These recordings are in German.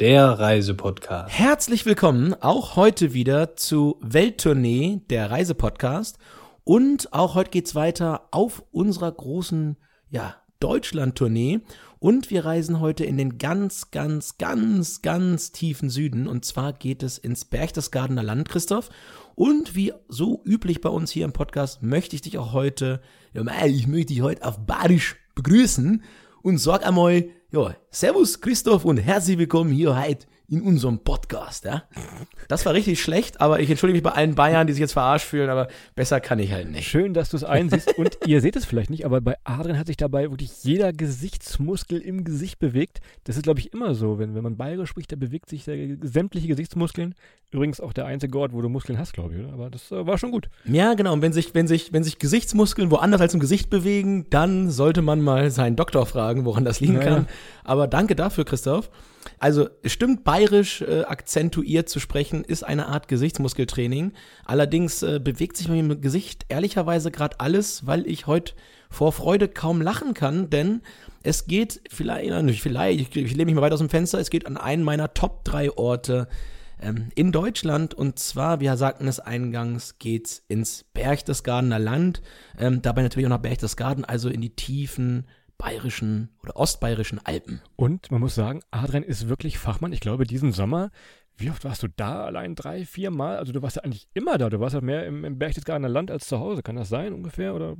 der Reisepodcast. Herzlich willkommen auch heute wieder zu Welttournee, der Reisepodcast. Und auch heute geht's weiter auf unserer großen, ja, Deutschland-Tournee. Und wir reisen heute in den ganz, ganz, ganz, ganz tiefen Süden. Und zwar geht es ins Berchtesgadener Land, Christoph. Und wie so üblich bei uns hier im Podcast möchte ich dich auch heute, ja, ich möchte dich heute auf Badisch begrüßen und sag einmal, ja, Servus Christoph und herzlich willkommen hier heute in unserem Podcast, ja. Das war richtig schlecht, aber ich entschuldige mich bei allen Bayern, die sich jetzt verarscht fühlen, aber besser kann ich halt nicht. Schön, dass du es einsiehst. Und ihr seht es vielleicht nicht, aber bei Adrian hat sich dabei wirklich jeder Gesichtsmuskel im Gesicht bewegt. Das ist, glaube ich, immer so. Wenn, wenn man bayerisch spricht, da bewegt sich der, sämtliche Gesichtsmuskeln. Übrigens auch der einzige Ort, wo du Muskeln hast, glaube ich, oder? Aber das äh, war schon gut. Ja, genau. Und wenn sich, wenn sich, wenn sich Gesichtsmuskeln woanders als im Gesicht bewegen, dann sollte man mal seinen Doktor fragen, woran das liegen Naja. kann. Aber danke dafür, Christoph. Also stimmt, bayerisch äh, akzentuiert zu sprechen ist eine Art Gesichtsmuskeltraining. Allerdings äh, bewegt sich im Gesicht ehrlicherweise gerade alles, weil ich heute vor Freude kaum lachen kann, denn es geht vielleicht, nicht vielleicht, ich, ich lehne mich mal weit aus dem Fenster, es geht an einen meiner Top 3 Orte ähm, in Deutschland und zwar, wir sagten es eingangs, geht's ins Berchtesgadener Land, ähm, dabei natürlich auch nach Berchtesgaden, also in die tiefen bayerischen oder ostbayerischen Alpen. Und man muss sagen, Adrian ist wirklich Fachmann. Ich glaube, diesen Sommer, wie oft warst du da? Allein drei, vier Mal? Also du warst ja eigentlich immer da. Du warst ja mehr im, im Berchtesgadener Land als zu Hause. Kann das sein ungefähr? Oder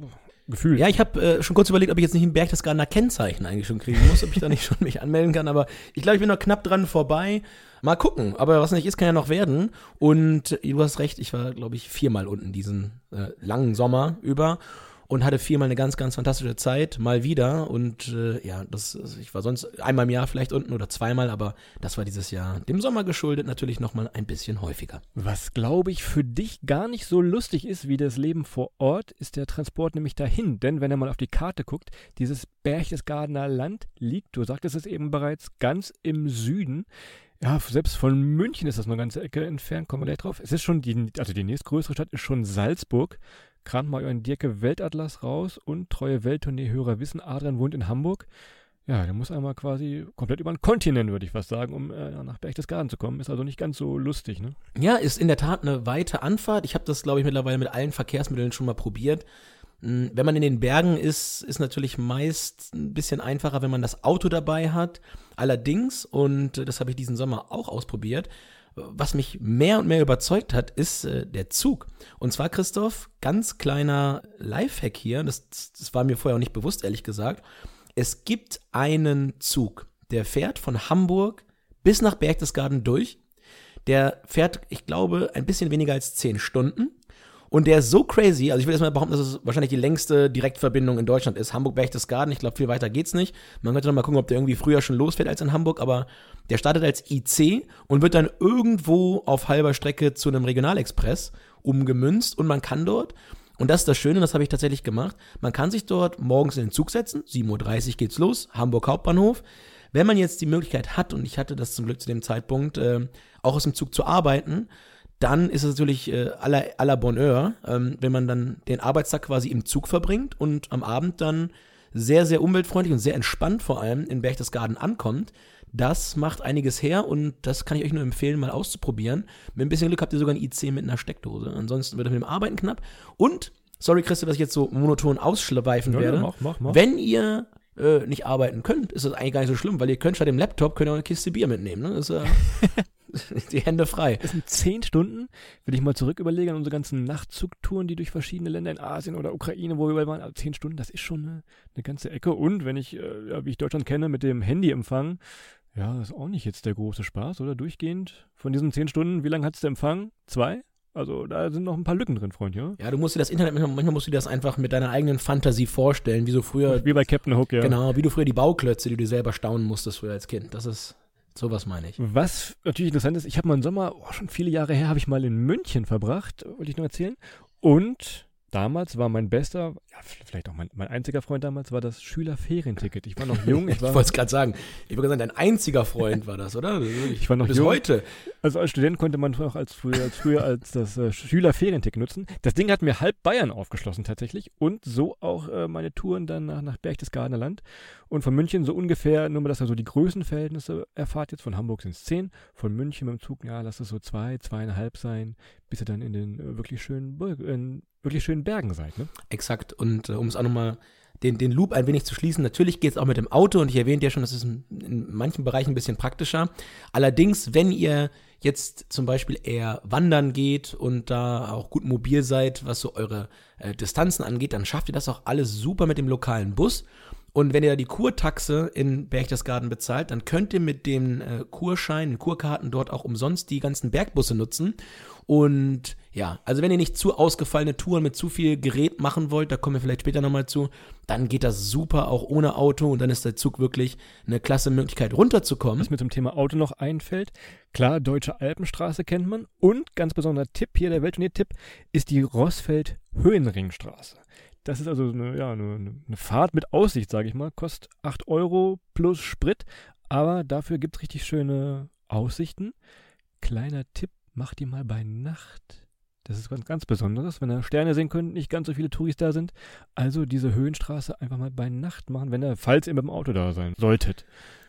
gefühlt? Ja, ich habe äh, schon kurz überlegt, ob ich jetzt nicht ein Berchtesgadener Kennzeichen eigentlich schon kriegen muss, ob ich da nicht schon mich anmelden kann, aber ich glaube, ich bin noch knapp dran vorbei. Mal gucken, aber was nicht ist, kann ja noch werden. Und äh, du hast recht, ich war, glaube ich, viermal unten diesen äh, langen Sommer über und hatte viermal eine ganz, ganz fantastische Zeit, mal wieder. Und äh, ja, das, also ich war sonst einmal im Jahr vielleicht unten oder zweimal, aber das war dieses Jahr dem Sommer geschuldet natürlich nochmal ein bisschen häufiger. Was, glaube ich, für dich gar nicht so lustig ist wie das Leben vor Ort, ist der Transport nämlich dahin. Denn wenn er mal auf die Karte guckt, dieses Berchtesgadener Land liegt, du sagtest es eben bereits, ganz im Süden. Ja, selbst von München ist das eine ganze Ecke entfernt, kommen wir gleich drauf. Es ist schon die, also die nächstgrößere Stadt ist schon Salzburg. Kramt mal euren Dirke Weltatlas raus und treue Welttournee-Hörer wissen, Adrian wohnt in Hamburg. Ja, der muss einmal quasi komplett über den Kontinent, würde ich fast sagen, um äh, nach Berchtesgaden zu kommen. Ist also nicht ganz so lustig, ne? Ja, ist in der Tat eine weite Anfahrt. Ich habe das, glaube ich, mittlerweile mit allen Verkehrsmitteln schon mal probiert. Mm, Wenn man in den Bergen ist, ist natürlich meist ein bisschen einfacher, wenn man das Auto dabei hat. Allerdings, und das habe ich diesen Sommer auch ausprobiert, was mich mehr und mehr überzeugt hat, ist äh, der Zug. Und zwar, Christoph, ganz kleiner Lifehack hier, das, das war mir vorher auch nicht bewusst, ehrlich gesagt. Es gibt einen Zug, der fährt von Hamburg bis nach Berchtesgaden durch. Der fährt, ich glaube, ein bisschen weniger als 10 Stunden. Und der ist so crazy, also ich will jetzt mal behaupten, dass es wahrscheinlich die längste Direktverbindung in Deutschland ist. Hamburg-Berchtesgaden, ich glaube, viel weiter geht's nicht. Man könnte noch mal gucken, ob der irgendwie früher schon losfährt als in Hamburg, aber der startet als IC und wird dann irgendwo auf halber Strecke zu einem Regionalexpress umgemünzt und man kann dort, und das ist das Schöne, das habe ich tatsächlich gemacht, man kann sich dort morgens in den Zug setzen, 7.30 Uhr geht's los, Hamburg Hauptbahnhof. Wenn man jetzt die Möglichkeit hat, und ich hatte das zum Glück zu dem Zeitpunkt, äh, auch aus dem Zug zu arbeiten, dann ist es natürlich äh, aller, aller Bonheur, ähm, wenn man dann den Arbeitstag quasi im Zug verbringt und am Abend dann sehr, sehr umweltfreundlich und sehr entspannt vor allem in Berchtesgaden ankommt. Das macht einiges her und das kann ich euch nur empfehlen, mal auszuprobieren. Mit ein bisschen Glück habt ihr sogar ein IC mit einer Steckdose. Ansonsten wird es mit dem Arbeiten knapp. Und, sorry Christoph, dass ich jetzt so monoton ausschleifen Ja, ja, werde. mach, mach, mach. Wenn ihr äh, nicht arbeiten könnt, ist das eigentlich gar nicht so schlimm, weil ihr könnt statt dem Laptop könnt ihr auch eine Kiste Bier mitnehmen. Ne? Das ist äh, die Hände frei. Das sind zehn Stunden. Wenn ich mal zurück überlege an unsere ganzen Nachtzugtouren, die durch verschiedene Länder in Asien oder Ukraine, wo wir überall waren, also zehn Stunden, das ist schon eine, eine ganze Ecke. Und wenn ich, äh, wie ich Deutschland kenne, mit dem Handyempfang, ja, das ist auch nicht jetzt der große Spaß, oder? Durchgehend von diesen zehn Stunden, wie lange hat es der Empfang? Zwei? Also da sind noch ein paar Lücken drin, Freund, ja? Ja, du musst dir das Internet, manchmal musst du dir das einfach mit deiner eigenen Fantasie vorstellen, wie so früher. Wie bei Captain Hook, ja. Genau, wie du früher die Bauklötze, die du selber staunen musstest früher als Kind. Das ist, sowas meine ich. Was natürlich interessant ist, ich habe mal im Sommer, oh, schon viele Jahre her, habe ich mal in München verbracht, wollte ich nur erzählen. Und damals war mein bester, ja, vielleicht auch mein, mein einziger Freund damals, war das Schülerferienticket. Ich war noch jung. Ich, ich wollte es gerade sagen. Ich würde sagen, dein einziger Freund war das, oder? Ich, ich war noch bis jung. heute. Also als Student konnte man auch als früher als, früher als das äh, Schülerferienticket nutzen. Das Ding hat mir halb Bayern aufgeschlossen tatsächlich und so auch äh, meine Touren dann nach, nach Berchtesgadener Land. Und von München so ungefähr, nur mal, dass ihr so die Größenverhältnisse erfahrt jetzt, von Hamburg sind es zehn, von München mit dem Zug, ja, lass es so zwei, zweieinhalb sein, bis ihr dann in den äh, wirklich schönen, in wirklich schönen Bergen seid, ne? Exakt. Und äh, um es auch nochmal den, den Loop ein wenig zu schließen, natürlich geht es auch mit dem Auto und ich erwähnte ja schon, das ist in, manchen Bereichen ein bisschen praktischer. Allerdings, wenn ihr jetzt zum Beispiel eher wandern geht und da auch gut mobil seid, was so eure äh, Distanzen angeht, dann schafft ihr das auch alles super mit dem lokalen Bus. Und wenn ihr da die Kurtaxe in Berchtesgaden bezahlt, dann könnt ihr mit den äh, Kurschein, den Kurkarten dort auch umsonst die ganzen Bergbusse nutzen. Und ja, also wenn ihr nicht zu ausgefallene Touren mit zu viel Gerät machen wollt, da kommen wir vielleicht später nochmal zu, dann geht das super auch ohne Auto und dann ist der Zug wirklich eine klasse Möglichkeit runterzukommen. Was mir zum Thema Auto noch einfällt, klar, Deutsche Alpenstraße kennt man und ganz besonderer Tipp hier, der Weltturnier-Tipp, ist die Rossfeld-Höhenringstraße. Das ist also eine, ja, eine, eine Fahrt mit Aussicht, sage ich mal. Kostet 8 Euro plus Sprit, aber dafür gibt es richtig schöne Aussichten. Kleiner Tipp, macht die mal bei Nacht. Das ist was ganz Besonderes, wenn ihr Sterne sehen könnt, nicht ganz so viele Touris da sind. Also diese Höhenstraße einfach mal bei Nacht machen, wenn ihr, falls ihr mit dem Auto da sein solltet.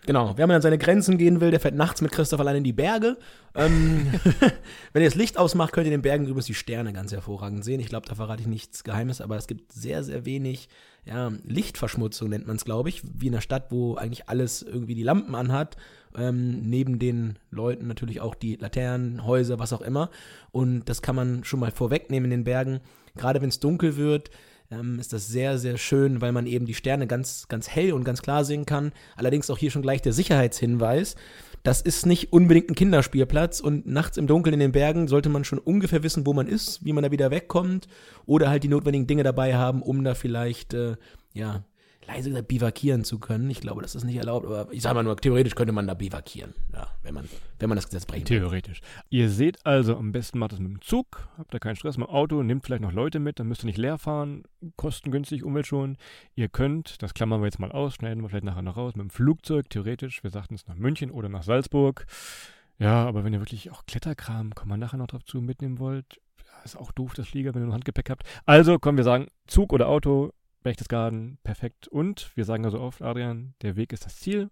Genau, wer man an seine Grenzen gehen will, der fährt nachts mit Christoph allein in die Berge. Ähm, wenn ihr das Licht ausmacht, könnt ihr in den Bergen übrigens die Sterne ganz hervorragend sehen. Ich glaube, da verrate ich nichts Geheimes, aber es gibt sehr, sehr wenig ja, Lichtverschmutzung, nennt man es, glaube ich, wie in einer Stadt, wo eigentlich alles irgendwie die Lampen anhat. Ähm, neben den Leuten natürlich auch die Laternen, Häuser, was auch immer. Und das kann man schon mal vorwegnehmen in den Bergen. Gerade wenn es dunkel wird, ähm, ist das sehr, sehr schön, weil man eben die Sterne ganz, ganz hell und ganz klar sehen kann. Allerdings auch hier schon gleich der Sicherheitshinweis. Das ist nicht unbedingt ein Kinderspielplatz und nachts im Dunkeln in den Bergen sollte man schon ungefähr wissen, wo man ist, wie man da wieder wegkommt oder halt die notwendigen Dinge dabei haben, um da vielleicht, äh, ja, leise gesagt, bivakieren zu können. Ich glaube, das ist nicht erlaubt, aber ich sage mal nur, theoretisch könnte man da bivakieren, ja, wenn man, wenn man das Gesetz brechen Theoretisch. Ihr seht also, am besten macht es mit dem Zug, habt da keinen Stress mit dem Auto, nehmt vielleicht noch Leute mit, dann müsst ihr nicht leer fahren, kostengünstig, umweltschonend. Ihr könnt, das klammern wir jetzt mal aus, schneiden wir vielleicht nachher noch raus, mit dem Flugzeug, theoretisch, wir sagten es nach München oder nach Salzburg. Ja, aber wenn ihr wirklich auch Kletterkram, kommen wir nachher noch drauf zu, mitnehmen wollt, ist auch doof, das Flieger, wenn ihr ein Handgepäck habt. Also, kommen wir sagen, Zug oder Auto, Berchtesgaden, perfekt. Und wir sagen ja so oft, Adrian, der Weg ist das Ziel.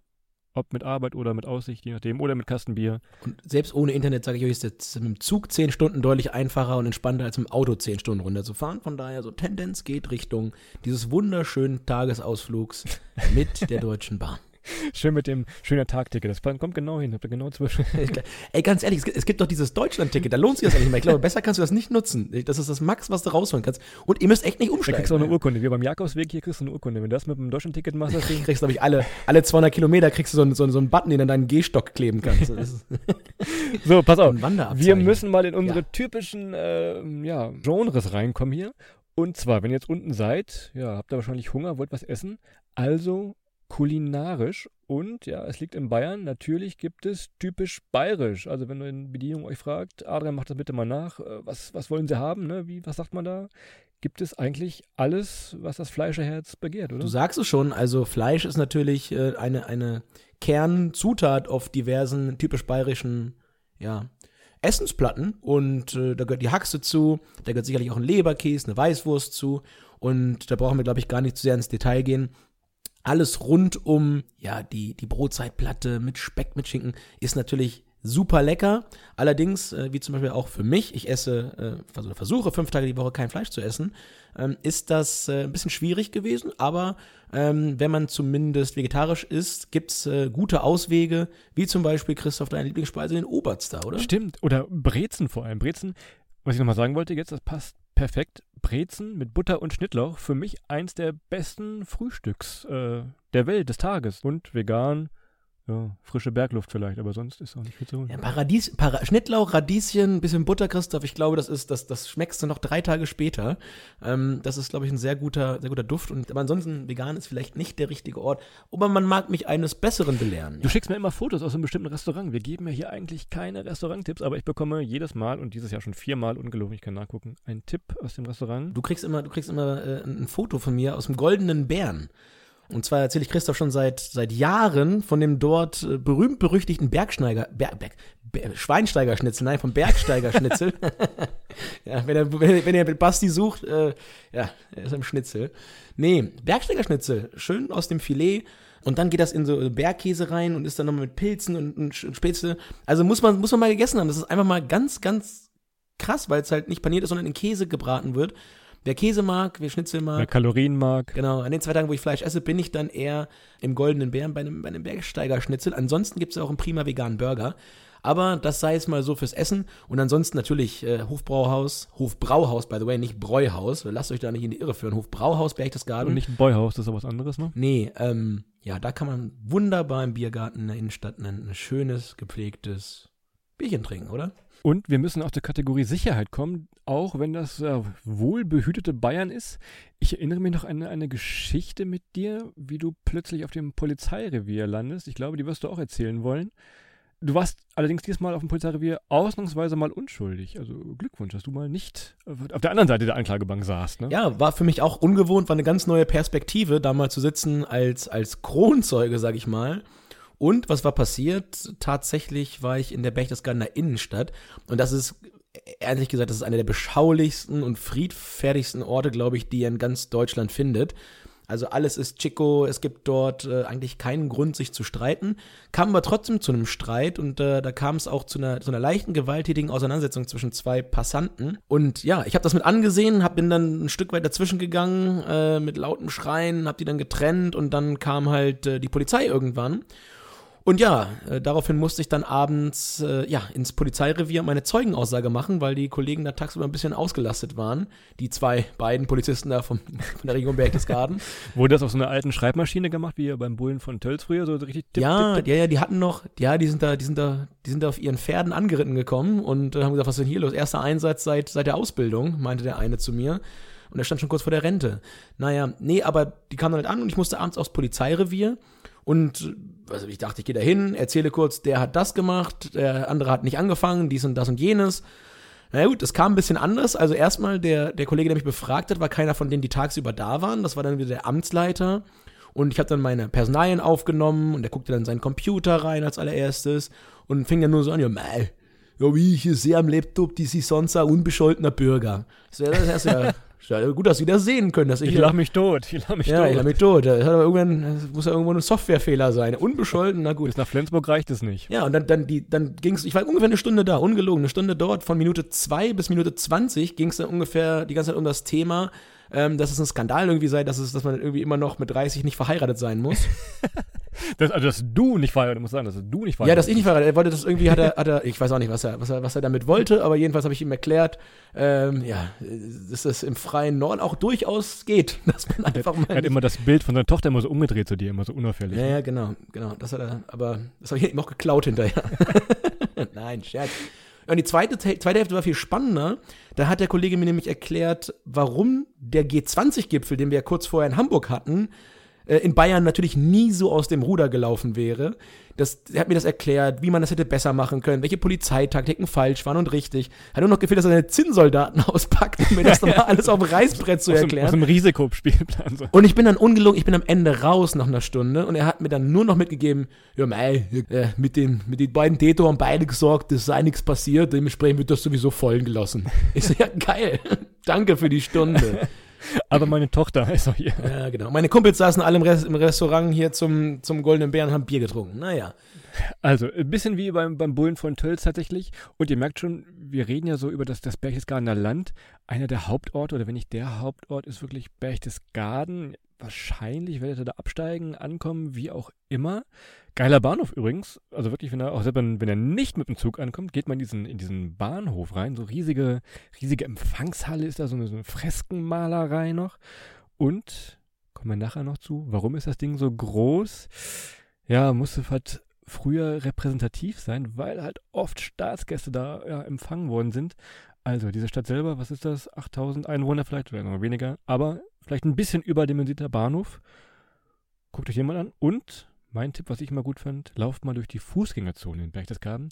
Ob mit Arbeit oder mit Aussicht, je nachdem, oder mit Kastenbier. Und selbst ohne Internet, sage ich euch, ist jetzt mit dem Zug zehn Stunden deutlich einfacher und entspannter als mit dem Auto zehn Stunden runterzufahren. Von daher, so Tendenz geht Richtung dieses wunderschönen Tagesausflugs mit der Deutschen Bahn. Schön mit dem schöner Tagticket. Das kommt genau hin. Habt ihr genau zwischen. Ey, ganz ehrlich, es gibt doch dieses Deutschland-Ticket. Da lohnt sich das nicht mehr. Ich glaube, besser kannst du das nicht nutzen. Das ist das Max, was du rausholen kannst. Und ihr müsst echt nicht umsteigen. Da kriegst du auch eine Urkunde. Wie beim Jakobsweg hier kriegst du eine Urkunde. Wenn du das mit dem Deutschland-Ticket machst, das kriegst, glaube ich, alle, alle 200 Kilometer kriegst du so einen, so, so einen Button, den du an deinen Gehstock kleben kannst. so, pass auf. Wir müssen mal in unsere ja. typischen äh, ja, Genres reinkommen hier. Und zwar, wenn ihr jetzt unten seid, ja, habt ihr wahrscheinlich Hunger, wollt was essen. Also kulinarisch und ja, es liegt in Bayern. Natürlich gibt es typisch bayerisch. Also wenn du in Bedienung euch fragt, Adrian, macht das bitte mal nach. Äh, was, was wollen sie haben? Ne? Wie, was sagt man da? Gibt es eigentlich alles, was das Fleischerherz begehrt, oder? Du sagst es schon. Also Fleisch ist natürlich äh, eine, eine Kernzutat auf diversen typisch bayerischen, ja, Essensplatten und äh, da gehört die Haxe zu, da gehört sicherlich auch ein Leberkäse, eine Weißwurst zu und da brauchen wir, glaube ich, gar nicht zu sehr ins Detail gehen alles rund um ja die die Brotzeitplatte mit Speck mit Schinken ist natürlich super lecker. Allerdings, äh, wie zum Beispiel auch für mich, ich esse, äh, also versuche fünf Tage die Woche kein Fleisch zu essen, ähm, ist das äh, ein bisschen schwierig gewesen. Aber ähm, wenn man zumindest vegetarisch isst, gibt's äh, gute Auswege, wie zum Beispiel Christoph deine Lieblingsspeise den Oberster, oder? Stimmt. Oder Brezen vor allem. Brezen, was ich nochmal sagen wollte jetzt, das passt perfekt. Brezen mit Butter und Schnittlauch, für mich eins der besten Frühstücks äh, der Welt, des Tages. Und vegan, Ja, frische Bergluft vielleicht, aber sonst ist auch nicht viel zu holen. Ja, Paradies, Para Schnittlauch, Radieschen, ein bisschen Butter, Christoph. Ich glaube, das ist, das, das schmeckst du noch drei Tage später. Ähm, das ist, glaube ich, ein sehr guter, sehr guter Duft. Und aber ansonsten, vegan ist vielleicht nicht der richtige Ort. Aber man mag mich eines Besseren belehren. Du schickst mir immer Fotos aus einem bestimmten Restaurant. Wir geben ja hier eigentlich keine Restauranttipps, aber ich bekomme jedes Mal und dieses Jahr schon viermal ungelogen, ich kann nachgucken, einen Tipp aus dem Restaurant. Du kriegst immer, du kriegst immer äh, ein Foto von mir aus dem Goldenen Bären. Und zwar erzähle ich Christoph schon seit, seit Jahren von dem dort äh, berühmt-berüchtigten Bergsteiger, Berg, Berg, Ber- Schweinsteigerschnitzel, nein, vom Bergsteigerschnitzel. ja, wenn ihr, wenn wenn ihr Basti sucht, äh, ja, er ist im Schnitzel. Nee, Bergsteigerschnitzel, schön aus dem Filet. Und dann geht das in so Bergkäse rein und ist dann noch mit Pilzen und, und Spätzle. Also muss man, muss man mal gegessen haben. Das ist einfach mal ganz, ganz krass, weil es halt nicht paniert ist, sondern in Käse gebraten wird. Wer Käse mag, wer Schnitzel mag, Wer Kalorien mag. Genau, an den zwei Tagen, wo ich Fleisch esse, bin ich dann eher im Goldenen Bären bei einem, bei einem Bergsteiger-Schnitzel. Ansonsten gibt es auch einen prima veganen Burger. Aber das sei es mal so fürs Essen. Und ansonsten natürlich äh, Hofbrauhaus, Hofbrauhaus, by the way, nicht Bräuhaus. Lasst euch da nicht in die Irre führen. Hofbrauhaus, Berchtesgaden. Und nicht ein Boyhaus, das ist ja was anderes, ne? Nee, ähm, ja, da kann man wunderbar im Biergarten in der Innenstadt ein, ein schönes, gepflegtes Bierchen trinken, oder? Und wir müssen auch zur Kategorie Sicherheit kommen, auch wenn das äh, wohlbehütete Bayern ist. Ich erinnere mich noch an eine, eine Geschichte mit dir, wie du plötzlich auf dem Polizeirevier landest. Ich glaube, die wirst du auch erzählen wollen. Du warst allerdings diesmal auf dem Polizeirevier ausnahmsweise mal unschuldig. Also Glückwunsch, dass du mal nicht auf der anderen Seite der Anklagebank saßt. Ne? Ja, war für mich auch ungewohnt, war eine ganz neue Perspektive, da mal zu sitzen als, als Kronzeuge, sag ich mal. Und was war passiert? Tatsächlich war ich in der Berchtesgadener Innenstadt. Und das ist, ehrlich gesagt, das ist einer der beschaulichsten und friedfertigsten Orte, glaube ich, die ihr in ganz Deutschland findet. Also alles ist Chico, es gibt dort äh, eigentlich keinen Grund, sich zu streiten. Kam aber trotzdem zu einem Streit und äh, da kam es auch zu einer, zu einer leichten, gewalttätigen Auseinandersetzung zwischen zwei Passanten. Und ja, ich habe das mit angesehen, hab, bin dann ein Stück weit dazwischen gegangen äh, mit lautem Schreien, hab die dann getrennt und dann kam halt äh, die Polizei irgendwann. Und ja, äh, daraufhin musste ich dann abends äh, ja, ins Polizeirevier meine Zeugenaussage machen, weil die Kollegen da tagsüber ein bisschen ausgelastet waren. Die zwei beiden Polizisten da vom, von der Region Berchtesgaden. Wurde das auf so einer alten Schreibmaschine gemacht, wie beim Bullen von Tölz früher? So richtig tipp, ja, tipp, tipp. ja, ja, die hatten noch, ja, die sind da, die sind da, die sind da auf ihren Pferden angeritten gekommen und äh, haben gesagt, was ist denn hier los? Erster Einsatz seit, seit der Ausbildung, meinte der eine zu mir. Und er stand schon kurz vor der Rente. Naja, nee, aber die kamen dann halt an und ich musste abends aufs Polizeirevier. Und also ich dachte, ich gehe da hin, erzähle kurz, der hat das gemacht, der andere hat nicht angefangen, dies und das und jenes. Na ja, gut, es kam ein bisschen anders. Also erstmal, der, der Kollege, der mich befragt hat, war keiner von denen, die tagsüber da waren. Das war dann wieder der Amtsleiter. Und ich habe dann meine Personalien aufgenommen und der guckte dann in seinen Computer rein als allererstes und fing dann nur so an, ja, mei, ja, wie ich hier sehe am Laptop, die ist sonst ein unbescholtener Bürger. Das wäre das erste, ja, gut, dass Sie das sehen können. Dass ich, Ich lach mich tot. Ich lach mich ja, tot. ich lach mich tot. Das, irgendwann, das muss ja irgendwo ein Softwarefehler sein. Unbescholten, na gut. Bis nach Flensburg reicht es nicht. Ja, und dann, dann, die, dann ging es, ich war ungefähr eine Stunde da, ungelogen, eine Stunde dort, von Minute 2 bis Minute 20 ging es dann ungefähr die ganze Zeit um das Thema, ähm, dass es ein Skandal irgendwie sei, dass, es, dass man irgendwie immer noch mit 30 nicht verheiratet sein muss. Das, also, dass du nicht verheiratet, muss sagen, dass du nicht verheiratet ja, dass ich nicht verheiratet, er wollte das irgendwie, hat er, hat er, ich weiß auch nicht, was er, was er, was er damit wollte, aber jedenfalls habe ich ihm erklärt, ähm, ja, dass das im freien Norden auch durchaus geht, dass man einfach mal Er hat immer das Bild von seiner Tochter immer so umgedreht zu dir, immer so unauffällig. Ja, ja, genau, genau. Das hat er, aber das habe ich ihm auch geklaut hinterher. Nein, Scherz. Und die zweite, zweite Hälfte war viel spannender. Da hat der Kollege mir nämlich erklärt, warum der G20-Gipfel, den wir ja kurz vorher in Hamburg hatten, in Bayern natürlich nie so aus dem Ruder gelaufen wäre. Das, er hat mir das erklärt, wie man das hätte besser machen können, welche Polizeitaktiken falsch waren und richtig. Hat nur noch gefehlt, dass er seine Zinnsoldaten auspackt, um mir das nochmal alles auf dem Reißbrett zu aus, dem, erklären. aus dem Risikospielplan. So. Und ich bin dann ungelogen, ich bin am Ende raus nach einer Stunde und er hat mir dann nur noch mitgegeben, ja mei, äh, mit den, mit den beiden Täter haben beide gesagt, es sei nichts passiert, dementsprechend wird das sowieso fallen gelassen. Ich so, ja geil, danke für die Stunde. Aber meine Tochter ist auch hier. Ja, genau. Meine Kumpels saßen alle im, Res im Restaurant hier zum, zum Goldenen Bären und haben Bier getrunken. Naja. Also, ein bisschen wie beim, beim Bullen von Tölz tatsächlich. Und ihr merkt schon, wir reden ja so über das, das Berchtesgadener Land. Einer der Hauptorte, oder wenn nicht der Hauptort, ist wirklich Berchtesgaden. Wahrscheinlich werdet ihr da absteigen, ankommen, wie auch immer. Geiler Bahnhof übrigens. Also wirklich, wenn er, auch wenn, wenn er nicht mit dem Zug ankommt, geht man in diesen, in diesen Bahnhof rein. So riesige, riesige Empfangshalle ist da, so eine, so eine Freskenmalerei noch. Und, kommen wir nachher noch zu, warum ist das Ding so groß? Ja, musste halt früher repräsentativ sein, weil halt oft Staatsgäste da ja, empfangen worden sind. Also diese Stadt selber, was ist das? 8000 Einwohner vielleicht oder noch weniger, aber vielleicht ein bisschen überdimensionierter Bahnhof. Guckt euch mal an. Und mein Tipp, was ich immer gut fand, lauft mal durch die Fußgängerzone in Berchtesgaden.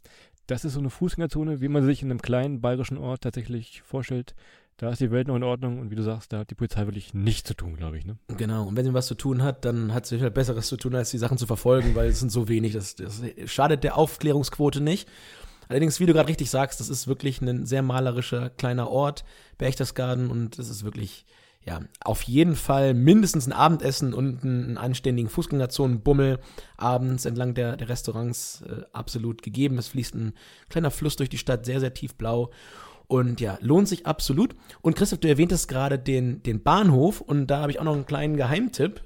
Das ist so eine Fußgängerzone, wie man sich in einem kleinen bayerischen Ort tatsächlich vorstellt. Da ist die Welt noch in Ordnung und wie du sagst, da hat die Polizei wirklich nichts zu tun, glaube ich. Ne? Genau, und wenn sie was zu tun hat, dann hat sie halt Besseres zu tun, als die Sachen zu verfolgen, weil es sind so wenig. Das, das schadet der Aufklärungsquote nicht. Allerdings, wie du gerade richtig sagst, das ist wirklich ein sehr malerischer kleiner Ort, Berchtesgaden, und es ist wirklich, ja, auf jeden Fall mindestens ein Abendessen und einen anständigen Fußgängerzonenbummel abends entlang der, der Restaurants äh, absolut gegeben. Es fließt ein kleiner Fluss durch die Stadt, sehr, sehr tiefblau. Und ja, lohnt sich absolut. Und Christoph, du erwähntest gerade den, den Bahnhof und da habe ich auch noch einen kleinen Geheimtipp.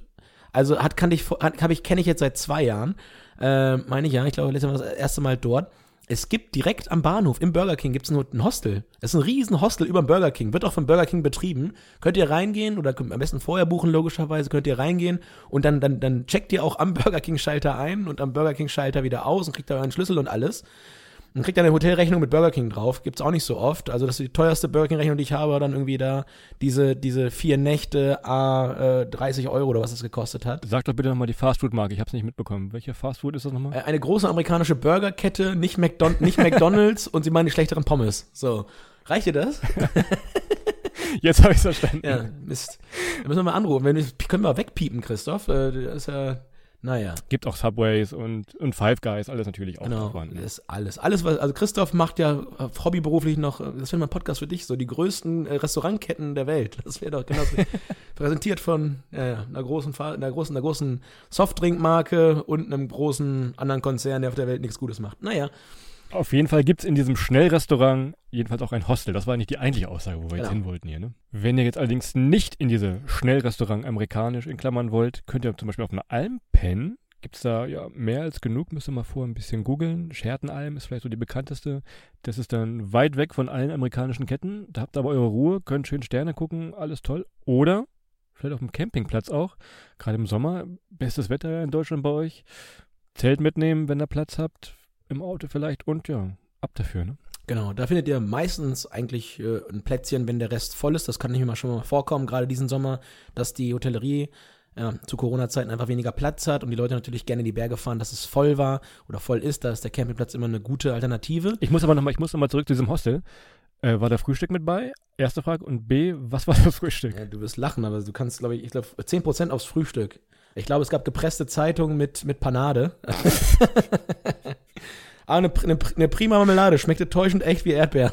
Also hat, kann ich, habe ich, kenne ich jetzt seit zwei Jahren, äh, meine ich ja, ich glaube, letztes Mal das erste Mal dort. Es gibt direkt am Bahnhof im Burger King gibt's ein Hostel. Es ist ein riesen Hostel über dem Burger King, wird auch vom Burger King betrieben. Könnt ihr reingehen oder am besten vorher buchen logischerweise, könnt ihr reingehen und dann dann dann checkt ihr auch am Burger King Schalter ein und am Burger King Schalter wieder aus und kriegt da euren Schlüssel und alles. Man kriegt dann eine Hotelrechnung mit Burger King drauf. Gibt's auch nicht so oft. Also das ist die teuerste Burger King-Rechnung, die ich habe, dann irgendwie da diese, diese vier Nächte a äh, 30 Euro oder was es gekostet hat. Sag doch bitte nochmal die Fastfood-Marke. Ich habe es nicht mitbekommen. Welche Fastfood ist das nochmal? Äh, eine große amerikanische Burgerkette, nicht, McDon nicht McDonalds und sie meinen die schlechteren Pommes. So. Reicht dir das? Jetzt habe ich verstanden. Ja, Mist. Da müssen wir mal anrufen. Wenn wir, können wir wegpiepen, Christoph. Äh, das ist ja naja. Gibt auch Subways und, und Five Guys, alles natürlich auch genau, vorhanden. Das ist alles. Alles, was, also Christoph macht ja hobbyberuflich noch, das wäre mal ein Podcast für dich, so die größten äh, Restaurantketten der Welt. Das wäre doch genau präsentiert von äh, einer großen, einer großen, einer großen Softdrinkmarke und einem großen anderen Konzern, der auf der Welt nichts Gutes macht. Naja. Auf jeden Fall gibt es in diesem Schnellrestaurant jedenfalls auch ein Hostel. Das war nicht die eigentliche Aussage, wo wir genau. jetzt hin wollten hier. Ne? Wenn ihr jetzt allerdings nicht in diese Schnellrestaurant amerikanisch in Klammern wollt, könnt ihr zum Beispiel auf einer Alm pennen. Gibt es da ja mehr als genug, müsst ihr mal vor ein bisschen googeln. Schertenalm ist vielleicht so die bekannteste. Das ist dann weit weg von allen amerikanischen Ketten. Da habt ihr aber eure Ruhe, könnt schön Sterne gucken, alles toll. Oder vielleicht auf dem Campingplatz auch. Gerade im Sommer, bestes Wetter in Deutschland bei euch. Zelt mitnehmen, wenn ihr Platz habt im Auto vielleicht und ja, ab dafür, ne? Genau, da findet ihr meistens eigentlich äh, ein Plätzchen, wenn der Rest voll ist. Das kann nicht immer schon mal vorkommen, gerade diesen Sommer, dass die Hotellerie ja, zu Corona-Zeiten einfach weniger Platz hat und die Leute natürlich gerne in die Berge fahren, dass es voll war oder voll ist. Da ist der Campingplatz immer eine gute Alternative. Ich muss aber nochmal, ich muss nochmal zurück zu diesem Hostel. Äh, war da Frühstück mit bei? Erste Frage. Und B, was war das Frühstück? Ja, du wirst lachen, aber du kannst, glaube ich, ich glaube, 10% aufs Frühstück. Ich glaube, es gab gepresste Zeitungen mit, mit Panade. Aber eine, eine, eine, prima Marmelade, schmeckte täuschend echt wie Erdbeer.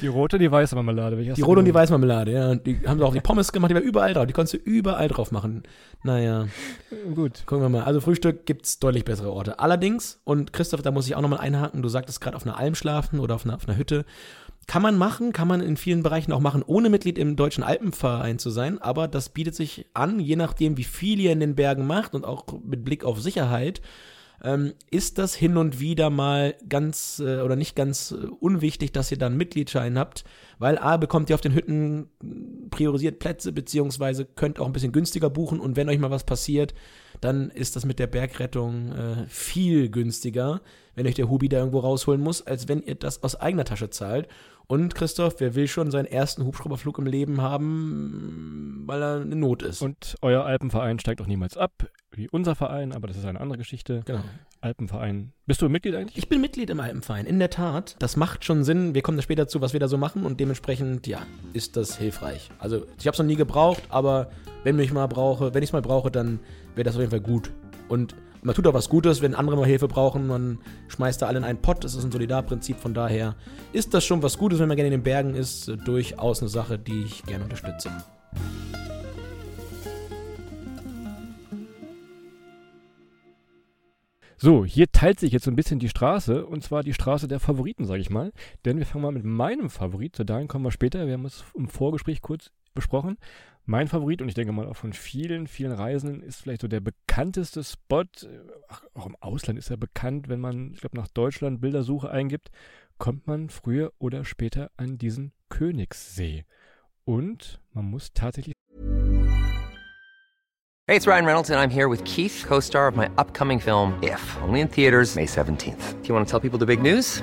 die rote, die weiße Marmelade. Die rote und die weiße Marmelade, ja. Die haben sie auch die Pommes gemacht, die war überall drauf. Die konntest du überall drauf machen. Naja. Gut. Gucken wir mal. Also Frühstück gibt's deutlich bessere Orte. Allerdings, und Christoph, da muss ich auch nochmal einhaken, du sagtest gerade auf einer Alm schlafen oder auf einer, auf einer Hütte. Kann man machen, kann man in vielen Bereichen auch machen, ohne Mitglied im Deutschen Alpenverein zu sein, aber das bietet sich an, je nachdem, wie viel ihr in den Bergen macht und auch mit Blick auf Sicherheit, ähm, ist das hin und wieder mal ganz äh, oder nicht ganz äh, unwichtig, dass ihr dann Mitgliedschein habt, weil A, bekommt ihr auf den Hütten priorisiert Plätze, beziehungsweise könnt auch ein bisschen günstiger buchen und wenn euch mal was passiert, dann ist das mit der Bergrettung äh, viel günstiger, wenn euch der Hubi da irgendwo rausholen muss, als wenn ihr das aus eigener Tasche zahlt. Und Christoph, wer will schon seinen ersten Hubschrauberflug im Leben haben, weil er eine Not ist? Und euer Alpenverein steigt auch niemals ab, wie unser Verein, aber das ist eine andere Geschichte. Genau. Alpenverein. Bist du Mitglied eigentlich? Ich bin Mitglied im Alpenverein, in der Tat. Das macht schon Sinn. Wir kommen da später zu, was wir da so machen und dementsprechend, ja, ist das hilfreich. Also, ich habe es noch nie gebraucht, aber wenn ich mal brauche, wenn ich es mal brauche, dann wäre das auf jeden Fall gut. Und man tut auch was Gutes, wenn andere mal Hilfe brauchen, man schmeißt da alle in einen Pott, das ist ein Solidarprinzip, von daher ist das schon was Gutes, wenn man gerne in den Bergen ist, durchaus eine Sache, die ich gerne unterstütze. So, hier teilt sich jetzt so ein bisschen die Straße, und zwar die Straße der Favoriten, sage ich mal. Denn wir fangen mal mit meinem Favorit, zu dahin kommen wir später, wir haben es im Vorgespräch kurz besprochen. Mein Favorit, und ich denke mal auch von vielen, vielen Reisenden, ist vielleicht so der bekannteste Spot. Ach, auch im Ausland ist er bekannt, wenn man, ich glaube, nach Deutschland Bildersuche eingibt, kommt man früher oder später an diesen Königssee. Und man muss tatsächlich Hey, it's Ryan Reynolds, and I'm here with Keith, co star of my upcoming film, If, only in theaters, May 17th. Do you want to tell people the big news?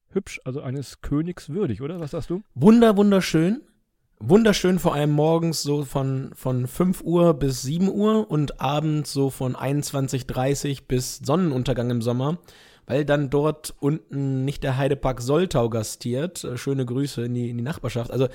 hübsch. Also eines Königs würdig, oder? Was sagst du? Wunder, wunderschön. Wunderschön vor allem morgens so von, von 5 Uhr bis 7 Uhr und abends so von 21.30 bis Sonnenuntergang im Sommer, weil dann dort unten nicht der Heidepark Soltau gastiert. Äh, Schöne Grüße in die, in die Nachbarschaft. Also,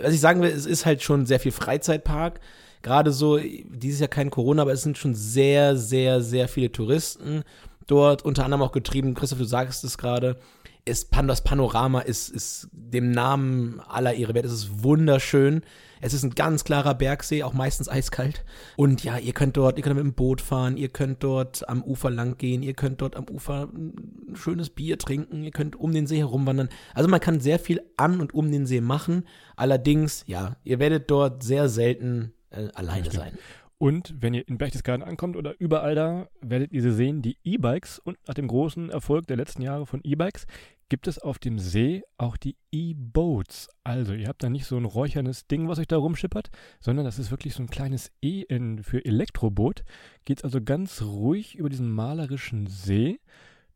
was ich sagen will, es ist halt schon sehr viel Freizeitpark. Gerade so, dieses Jahr kein Corona, aber es sind schon sehr, sehr, sehr viele Touristen dort, unter anderem auch getrieben, Christoph, du sagst es gerade, ist das Panorama ist, ist dem Namen aller Ehre wert. Es ist wunderschön. Es ist ein ganz klarer Bergsee, auch meistens eiskalt. Und ja, ihr könnt dort, ihr könnt mit dem Boot fahren, ihr könnt dort am Ufer lang gehen, ihr könnt dort am Ufer ein schönes Bier trinken, ihr könnt um den See herumwandern. Also man kann sehr viel an und um den See machen. Allerdings, ja, ihr werdet dort sehr selten äh, alleine sein. Und wenn ihr in Berchtesgaden ankommt oder überall da, werdet ihr sie sehen, die E-Bikes. Und nach dem großen Erfolg der letzten Jahre von E-Bikes gibt es auf dem See auch die E-Boats. Also ihr habt da nicht so ein räuchernes Ding, was euch da rumschippert, sondern das ist wirklich so ein kleines E in, für Elektroboot. Geht also ganz ruhig über diesen malerischen See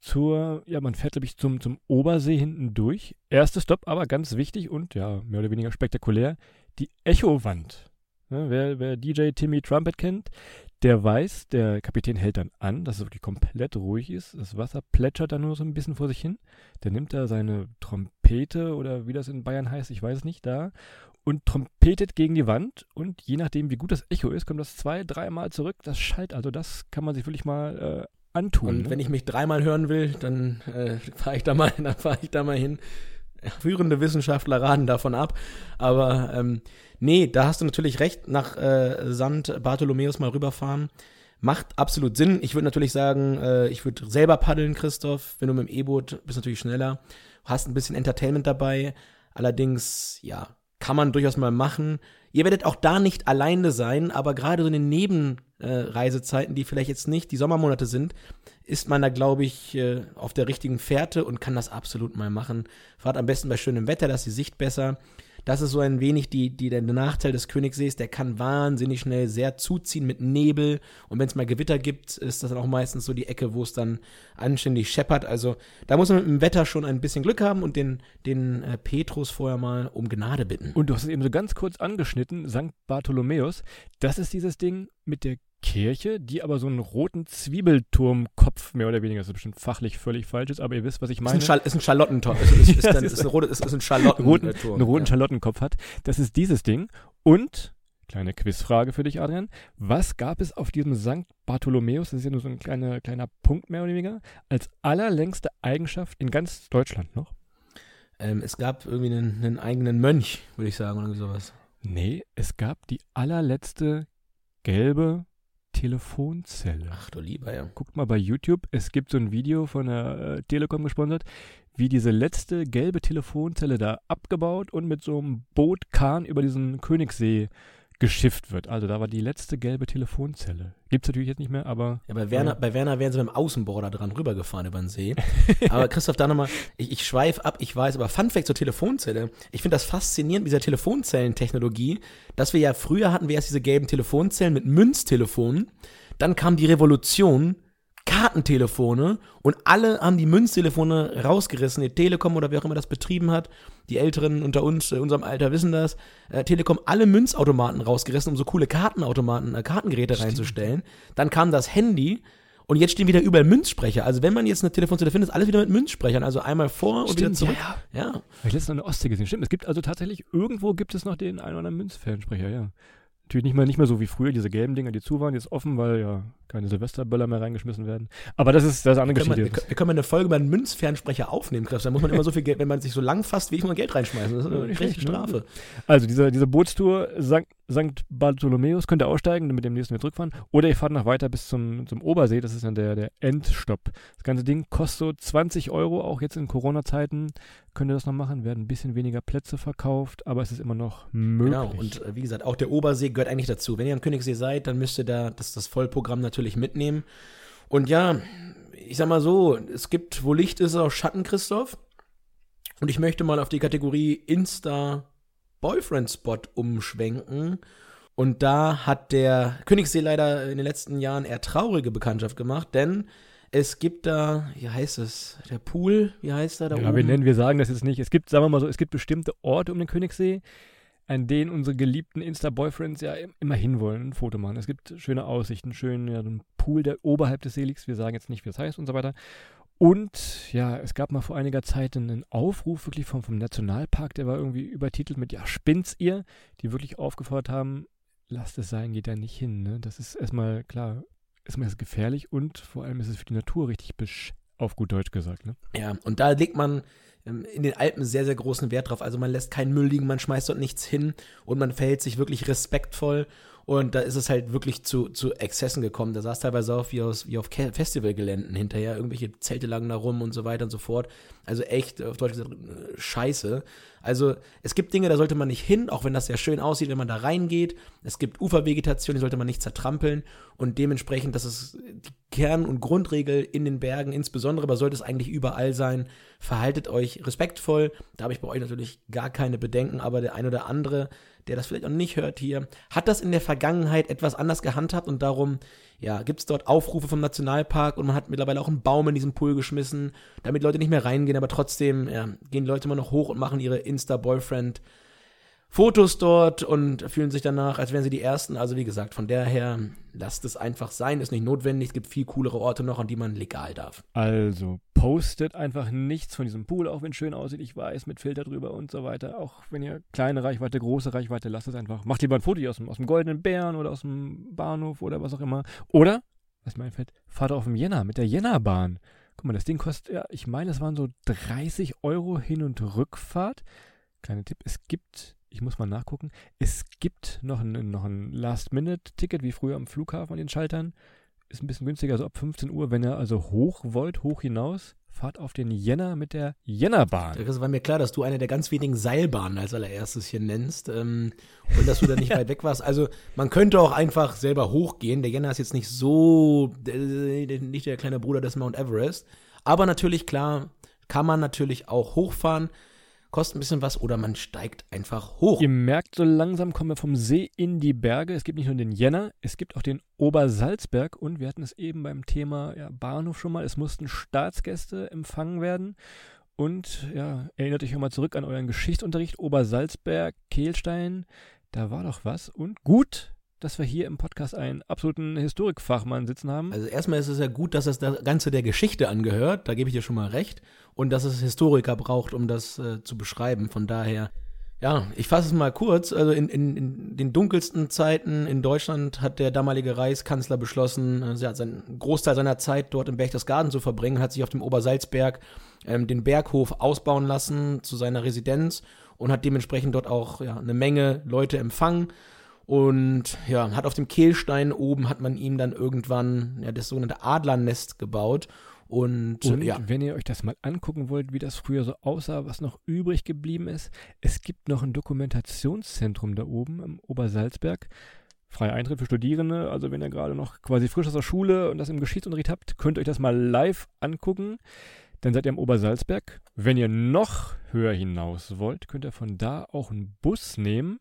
zur, ja, man fährt, glaube ich, zum, zum Obersee hinten durch. Erster Stopp, aber ganz wichtig und ja, mehr oder weniger spektakulär, die Echowand. Ja, wer, wer DJ Timmy Trumpet kennt, der weiß, der Kapitän hält dann an, dass es wirklich komplett ruhig ist. Das Wasser plätschert dann nur so ein bisschen vor sich hin. Der nimmt da seine Trompete oder wie das in Bayern heißt, ich weiß es nicht, da und trompetet gegen die Wand. Und je nachdem, wie gut das Echo ist, kommt das zwei, dreimal zurück. Das schallt, also das kann man sich wirklich mal äh, antun. Und ne? wenn ich mich dreimal hören will, dann äh, fahre ich da mal, dann fahre ich da mal hin. Führende Wissenschaftler raten davon ab. Aber ähm, nee, da hast du natürlich recht, nach äh, St. Bartholomäus mal rüberfahren. Macht absolut Sinn. Ich würde natürlich sagen, äh, ich würde selber paddeln, Christoph. Wenn du mit dem E-Boot bist natürlich schneller. Hast ein bisschen Entertainment dabei. Allerdings, ja, kann man durchaus mal machen. Ihr werdet auch da nicht alleine sein, aber gerade so in den Nebenreisezeiten, die vielleicht jetzt nicht die Sommermonate sind, ist man da, glaube ich, äh, auf der richtigen Fährte und kann das absolut mal machen. Fahrt am besten bei schönem Wetter, da ist die Sicht besser. Das ist so ein wenig die, die, der Nachteil des Königssees. Der kann wahnsinnig schnell sehr zuziehen mit Nebel. Und wenn es mal Gewitter gibt, ist das dann auch meistens so die Ecke, wo es dann anständig scheppert. Also da muss man mit dem Wetter schon ein bisschen Glück haben und den, den äh, Petrus vorher mal um Gnade bitten. Und du hast es eben so ganz kurz angeschnitten, St. Bartholomäus. Das ist dieses Ding mit der Kirche, die aber so einen roten Zwiebelturmkopf mehr oder weniger, das ist bestimmt fachlich völlig falsch ist, aber ihr wisst, was ich ist meine. ein, Schal ist ein Charlottenturm. Ist, ist, dann, ist, ein rote, ist, ein Charlottenturm. roten, einen roten ja. Charlottenkopf hat. Das ist dieses Ding. Und, kleine Quizfrage für dich, Adrian, was gab es auf diesem St. Bartholomäus, das ist ja nur so ein kleiner, kleiner Punkt mehr oder weniger, als allerlängste Eigenschaft in ganz Deutschland noch? Ähm, es gab irgendwie einen, einen eigenen Mönch, würde ich sagen, oder sowas. Nee, es gab die allerletzte gelbe Telefonzelle. Ach du lieber, ja. Guckt mal bei YouTube, es gibt so ein Video von der äh, Telekom gesponsert, wie diese letzte gelbe Telefonzelle da abgebaut und mit so einem Bootkahn über diesen Königssee geschifft wird. Also da war die letzte gelbe Telefonzelle. Gibt's natürlich jetzt nicht mehr, aber Ja, bei Werner, bei Werner wären sie mit dem Außenborder dran rübergefahren über den See. aber Christoph, da nochmal, ich, ich schweife ab, ich weiß, aber Fun Fact zur Telefonzelle. Ich finde das faszinierend mit dieser Telefonzellentechnologie, dass wir ja früher hatten wir erst diese gelben Telefonzellen mit Münztelefonen. Dann kam die Revolution, Kartentelefone und alle haben die Münztelefone rausgerissen. Die Telekom oder wer auch immer das betrieben hat, die Älteren unter uns, äh, unserem Alter wissen das, äh, Telekom alle Münzautomaten rausgerissen, um so coole Kartenautomaten, äh, Kartengeräte reinzustellen. Dann kam das Handy und jetzt stehen wieder überall Münzsprecher. Also wenn man jetzt eine Telefonzelle findet, ist alles wieder mit Münzsprechern. Also einmal vor und wieder Stimmt, zurück. ja, ja. Habe ich letztens in der Ostsee gesehen. Stimmt, es gibt also tatsächlich, irgendwo gibt es noch den einen oder anderen Münzfernsprecher, ja. Natürlich nicht mehr, nicht mehr so wie früher, diese gelben Dinger, die zu waren, jetzt offen, weil ja keine Silvesterböller mehr reingeschmissen werden. Aber das ist, das andere wir, Geschichte. wir können mal eine Folge über einen Münzfernsprecher aufnehmen, Chris. Da muss man immer so viel Geld, wenn man sich so lang fasst, wie ich mal Geld reinschmeißen. Das ist eine richtige ne? Strafe. Also diese, diese Bootstour St. St. Bartholomäus könnt ihr aussteigen, mit dem nächsten wieder zurückfahren. Oder ihr fahrt noch weiter bis zum, zum Obersee, das ist dann der, der Endstopp. Das ganze Ding kostet so 20 Euro, auch jetzt in Corona-Zeiten könnt ihr das noch machen, werden ein bisschen weniger Plätze verkauft, aber es ist immer noch möglich. Genau, und äh, wie gesagt, auch der Obersee gehört eigentlich dazu. Wenn ihr am Königssee seid, dann müsst ihr da das, das Vollprogramm natürlich mitnehmen. Und ja, ich sag mal so, es gibt, wo Licht ist, auch Schatten, Christoph. Und ich möchte mal auf die Kategorie Insta-Boyfriend-Spot umschwenken. Und da hat der Königssee leider in den letzten Jahren eher traurige Bekanntschaft gemacht, denn es gibt da, wie heißt es, der Pool, wie heißt er da ja, oben? wir nennen, wir sagen das jetzt nicht. Es gibt, sagen wir mal so, es gibt bestimmte Orte um den Königssee, an denen unsere geliebten Insta-Boyfriends ja im- immer hinwollen, ein Foto machen. Es gibt schöne Aussichten, schön, ja, Pool, der oberhalb des See liegt. Wir sagen jetzt nicht, wie das heißt und so weiter. Und ja, es gab mal vor einiger Zeit einen Aufruf wirklich vom, vom Nationalpark, der war irgendwie übertitelt mit Ja, spinnt's ihr, die wirklich aufgefordert haben, lasst es sein, geht da nicht hin. Ne? Das ist erstmal klar, ist es gefährlich und vor allem ist es für die Natur richtig besch auf gut Deutsch gesagt. Ne? Ja, und da legt man in den Alpen sehr, sehr großen Wert drauf. Also man lässt keinen Müll liegen, man schmeißt dort nichts hin und man verhält sich wirklich respektvoll. Und da ist es halt wirklich zu, zu Exzessen gekommen. Da es teilweise auch wie, aus, wie auf Festivalgeländen hinterher. Irgendwelche Zelte lagen da rum und so weiter und so fort. Also echt, auf Deutsch gesagt, äh, scheiße. Also es gibt Dinge, da sollte man nicht hin, auch wenn das sehr schön aussieht, wenn man da reingeht. Es gibt Ufervegetation, die sollte man nicht zertrampeln. Und dementsprechend, das ist die Kern- und Grundregel in den Bergen insbesondere, aber sollte es eigentlich überall sein. Verhaltet euch respektvoll. Da habe ich bei euch natürlich gar keine Bedenken, aber der ein oder andere, der das vielleicht auch nicht hört hier, hat das in der Vergangenheit etwas anders gehandhabt und darum, ja, gibt es dort Aufrufe vom Nationalpark und man hat mittlerweile auch einen Baum in diesen Pool geschmissen, damit Leute nicht mehr reingehen, aber trotzdem ja, gehen Leute immer noch hoch und machen ihre Insta-Boyfriend- Fotos dort und fühlen sich danach, als wären sie die Ersten. Also wie gesagt, von daher lasst es einfach sein, ist nicht notwendig. Es gibt viel coolere Orte noch, an die man legal darf. Also postet einfach nichts von diesem Pool, auch wenn es schön aussieht, ich weiß, mit Filter drüber und so weiter. Auch wenn ihr kleine Reichweite, große Reichweite, lasst es einfach. Macht lieber ein Foto aus dem, aus dem Goldenen Bären oder aus dem Bahnhof oder was auch immer. Oder, was mir einfällt, fahrt auf dem Jänner mit der Jännerbahn. Guck mal, das Ding kostet, ja, ich meine, es waren so 30 Euro Hin- und Rückfahrt. Kleiner Tipp, es gibt, ich muss mal nachgucken, es gibt noch ein, noch ein Last-Minute-Ticket, wie früher am Flughafen an den Schaltern ist ein bisschen günstiger, also ab 15 Uhr, wenn ihr also hoch wollt, hoch hinaus, fahrt auf den Jänner mit der Jännerbahn. Es war mir klar, dass du eine der ganz wenigen Seilbahnen als allererstes hier nennst ähm, und dass du da nicht weit weg warst. Also man könnte auch einfach selber hochgehen. Der Jänner ist jetzt nicht so, äh, nicht der kleine Bruder des Mount Everest. Aber natürlich, klar, kann man natürlich auch hochfahren. Kostet ein bisschen was oder man steigt einfach hoch. Ihr merkt, so langsam kommen wir vom See in die Berge. Es gibt nicht nur den Jänner, es gibt auch den Obersalzberg und wir hatten es eben beim Thema ja, Bahnhof schon mal. Es mussten Staatsgäste empfangen werden. Und ja, erinnert euch mal zurück an euren Geschichtsunterricht. Obersalzberg, Kehlstein, da war doch was. Und gut, dass wir hier im Podcast einen absoluten Historikfachmann sitzen haben. Also erstmal ist es ja gut, dass das Ganze der Geschichte angehört, da gebe ich dir schon mal recht, und dass es Historiker braucht, um das äh, zu beschreiben. Von daher, ja, ich fasse es mal kurz. Also in, in, in den dunkelsten Zeiten in Deutschland hat der damalige Reichskanzler beschlossen, äh, ja, seinen Großteil seiner Zeit dort im Berchtesgaden zu verbringen, hat sich auf dem Obersalzberg ähm, den Berghof ausbauen lassen zu seiner Residenz und hat dementsprechend dort auch ja, eine Menge Leute empfangen. Und ja, hat auf dem Kehlstein oben hat man ihm dann irgendwann ja, das sogenannte Adlernest gebaut. Und, Und ja, wenn ihr euch das mal angucken wollt, wie das früher so aussah, was noch übrig geblieben ist, es gibt noch ein Dokumentationszentrum da oben im Obersalzberg. Freier Eintritt für Studierende, also wenn ihr gerade noch quasi frisch aus der Schule und das im Geschichtsunterricht habt, könnt ihr euch das mal live angucken. Dann seid ihr am Obersalzberg. Wenn ihr noch höher hinaus wollt, könnt ihr von da auch einen Bus nehmen.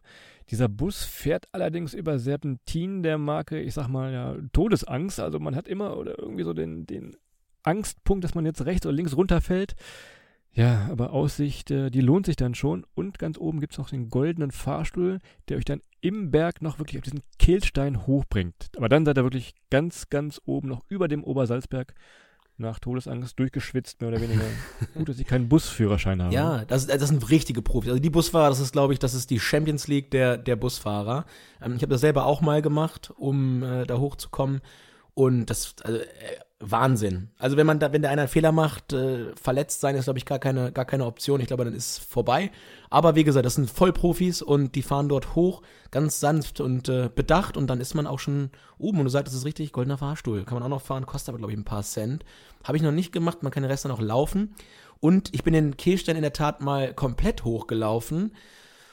Dieser Bus fährt allerdings über Serpentinen der Marke, ich sag mal, ja, Todesangst. Also man hat immer oder irgendwie so den, den Angstpunkt, dass man jetzt rechts oder links runterfällt. Ja, aber Aussicht, äh, die lohnt sich dann schon. Und ganz oben gibt es noch den goldenen Fahrstuhl, der euch dann im Berg noch wirklich auf diesen Kehlstein hochbringt. Aber dann seid ihr wirklich ganz, ganz oben, noch über dem Obersalzberg, nach Todesangst durchgeschwitzt, mehr oder weniger. Gut, dass ich keinen Busführerschein habe. ja das, das sind richtige Profis. Also die Busfahrer, das ist, glaube ich, das ist die Champions League der, der Busfahrer. Ähm, ich habe das selber auch mal gemacht, um äh, da hochzukommen. Und das, also, äh, Wahnsinn. Also wenn man da, wenn der einer einen Fehler macht, äh, verletzt sein ist, glaube ich, gar keine, gar keine Option. Ich glaube, dann ist vorbei. Aber wie gesagt, das sind Vollprofis und die fahren dort hoch, ganz sanft und äh, bedacht und dann ist man auch schon oben. Und du sagst, das ist richtig, goldener Fahrstuhl. Kann man auch noch fahren, kostet aber, glaube ich, ein paar Cent. Habe ich noch nicht gemacht, man kann den Rest dann auch laufen. Und ich bin den Kehlstein in der Tat mal komplett hochgelaufen.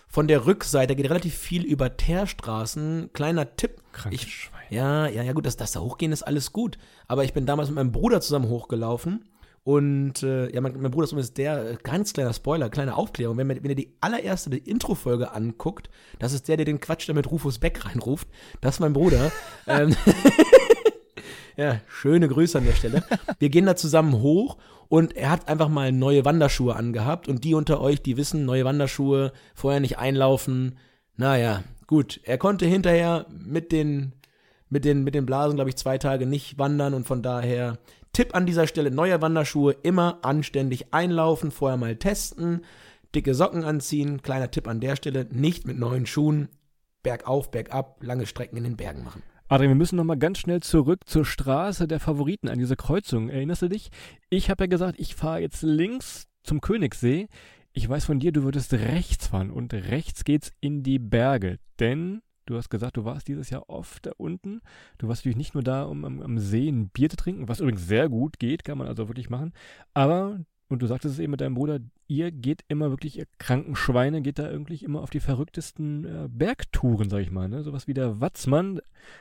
Von der Rückseite geht relativ viel über Teerstraßen. Kleiner Tipp. Krankes Ich. Ja, ja, ja, gut, dass das da hochgehen ist alles gut. Aber ich bin damals mit meinem Bruder zusammen hochgelaufen. Und äh, ja, mein, mein Bruder ist übrigens der, äh, ganz kleiner Spoiler, kleine Aufklärung. Wenn, man, wenn ihr die allererste die Intro-Folge anguckt, das ist der, der den Quatsch da mit Rufus Beck reinruft. Das ist mein Bruder. ähm, ja, schöne Grüße an der Stelle. Wir gehen da zusammen hoch und er hat einfach mal neue Wanderschuhe angehabt. Und die unter euch, die wissen, neue Wanderschuhe, vorher nicht einlaufen. Naja, gut. Er konnte hinterher mit den, mit den, mit den Blasen, glaube ich, zwei Tage nicht wandern und von daher Tipp an dieser Stelle, neue Wanderschuhe immer anständig einlaufen, vorher mal testen, dicke Socken anziehen. Kleiner Tipp an der Stelle, nicht mit neuen Schuhen bergauf, bergab, lange Strecken in den Bergen machen. Adrian, wir müssen nochmal ganz schnell zurück zur Straße der Favoriten an diese Kreuzung. Erinnerst du dich? Ich habe ja gesagt, ich fahre jetzt links zum Königssee. Ich weiß von dir, du würdest rechts fahren und rechts geht's in die Berge. Denn du hast gesagt, du warst dieses Jahr oft da unten. Du warst natürlich nicht nur da, um am, am See ein Bier zu trinken, was übrigens sehr gut geht, kann man also wirklich machen. Aber, und du sagtest es eben mit deinem Bruder, ihr geht immer wirklich, ihr kranken Schweine, geht da irgendwie immer auf die verrücktesten äh, Bergtouren, sag ich mal. Ne? Sowas wie der Watzmann,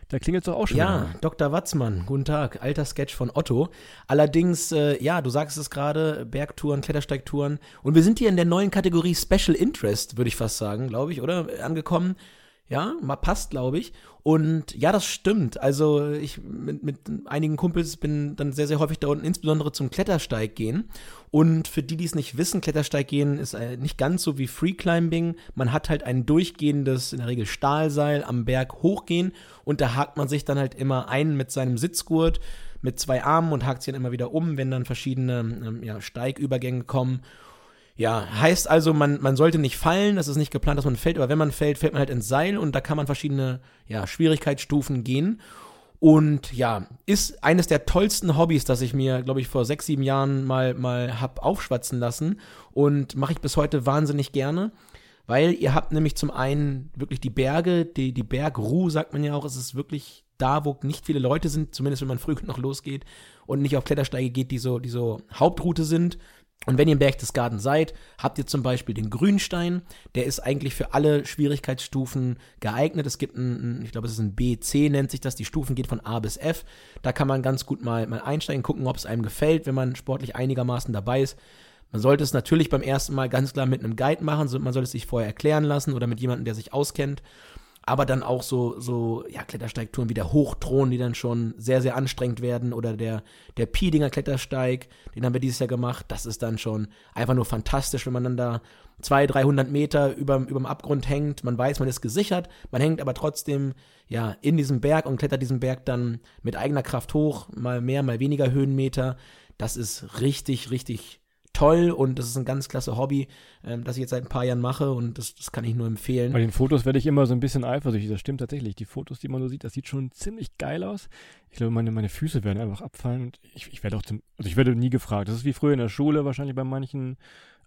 da klingelt doch auch schon. Ja, wieder. Dr. Watzmann, guten Tag, alter Sketch von Otto. Allerdings, äh, ja, du sagst es gerade, Bergtouren, Klettersteigtouren. Und wir sind hier in der neuen Kategorie Special Interest, würde ich fast sagen, glaube ich, oder? Angekommen. Ja, mal passt, glaube ich. Und ja, das stimmt. Also ich mit, mit einigen Kumpels bin dann sehr, sehr häufig da unten, insbesondere zum Klettersteig gehen. Und für die, die es nicht wissen, Klettersteig gehen ist äh, nicht ganz so wie Freeclimbing. Man hat halt ein durchgehendes, in der Regel Stahlseil am Berg hochgehen und da hakt man sich dann halt immer ein mit seinem Sitzgurt mit zwei Armen und hakt sich dann immer wieder um, wenn dann verschiedene ähm, ja, Steigübergänge kommen. Ja, heißt also, man, man sollte nicht fallen, das ist nicht geplant, dass man fällt, aber wenn man fällt, fällt man halt ins Seil und da kann man verschiedene ja, Schwierigkeitsstufen gehen. Und ja, ist eines der tollsten Hobbys, das ich mir, glaube ich, vor sechs, sieben Jahren mal, mal hab aufschwatzen lassen und mache ich bis heute wahnsinnig gerne. Weil ihr habt nämlich zum einen wirklich die Berge, die, die Bergruhe, sagt man ja auch, es ist wirklich da, wo nicht viele Leute sind, zumindest wenn man früh noch losgeht und nicht auf Klettersteige geht, die so, die so Hauptroute sind. Und wenn ihr im Berchtesgaden seid, habt ihr zum Beispiel den Grünstein. Der ist eigentlich für alle Schwierigkeitsstufen geeignet. Es gibt ein, ich glaube, es ist ein B, C nennt sich das. Die Stufen geht von A bis F. Da kann man ganz gut mal, mal einsteigen, gucken, ob es einem gefällt, wenn man sportlich einigermaßen dabei ist. Man sollte es natürlich beim ersten Mal ganz klar mit einem Guide machen. Man sollte es sich vorher erklären lassen oder mit jemandem, der sich auskennt aber dann auch so, so, ja, Klettersteigtouren wie der Hochthron, die dann schon sehr, sehr anstrengend werden oder der, der Piedinger Klettersteig, den haben wir dieses Jahr gemacht. Das ist dann schon einfach nur fantastisch, wenn man dann da 200, 300 Meter über, überm Abgrund hängt. Man weiß, man ist gesichert, man hängt aber trotzdem, ja, in diesem Berg und klettert diesen Berg dann mit eigener Kraft hoch, mal mehr, mal weniger Höhenmeter. Das ist richtig, richtig toll und das ist ein ganz klasse Hobby, ähm, das ich jetzt seit ein paar Jahren mache und das, das kann ich nur empfehlen. Bei den Fotos werde ich immer so ein bisschen eifersüchtig. Das stimmt tatsächlich. Die Fotos, die man so sieht, das sieht schon ziemlich geil aus. Ich glaube, meine, meine Füße werden einfach abfallen und ich, ich werde auch zum, also ich werde nie gefragt. Das ist wie früher in der Schule, wahrscheinlich bei manchen.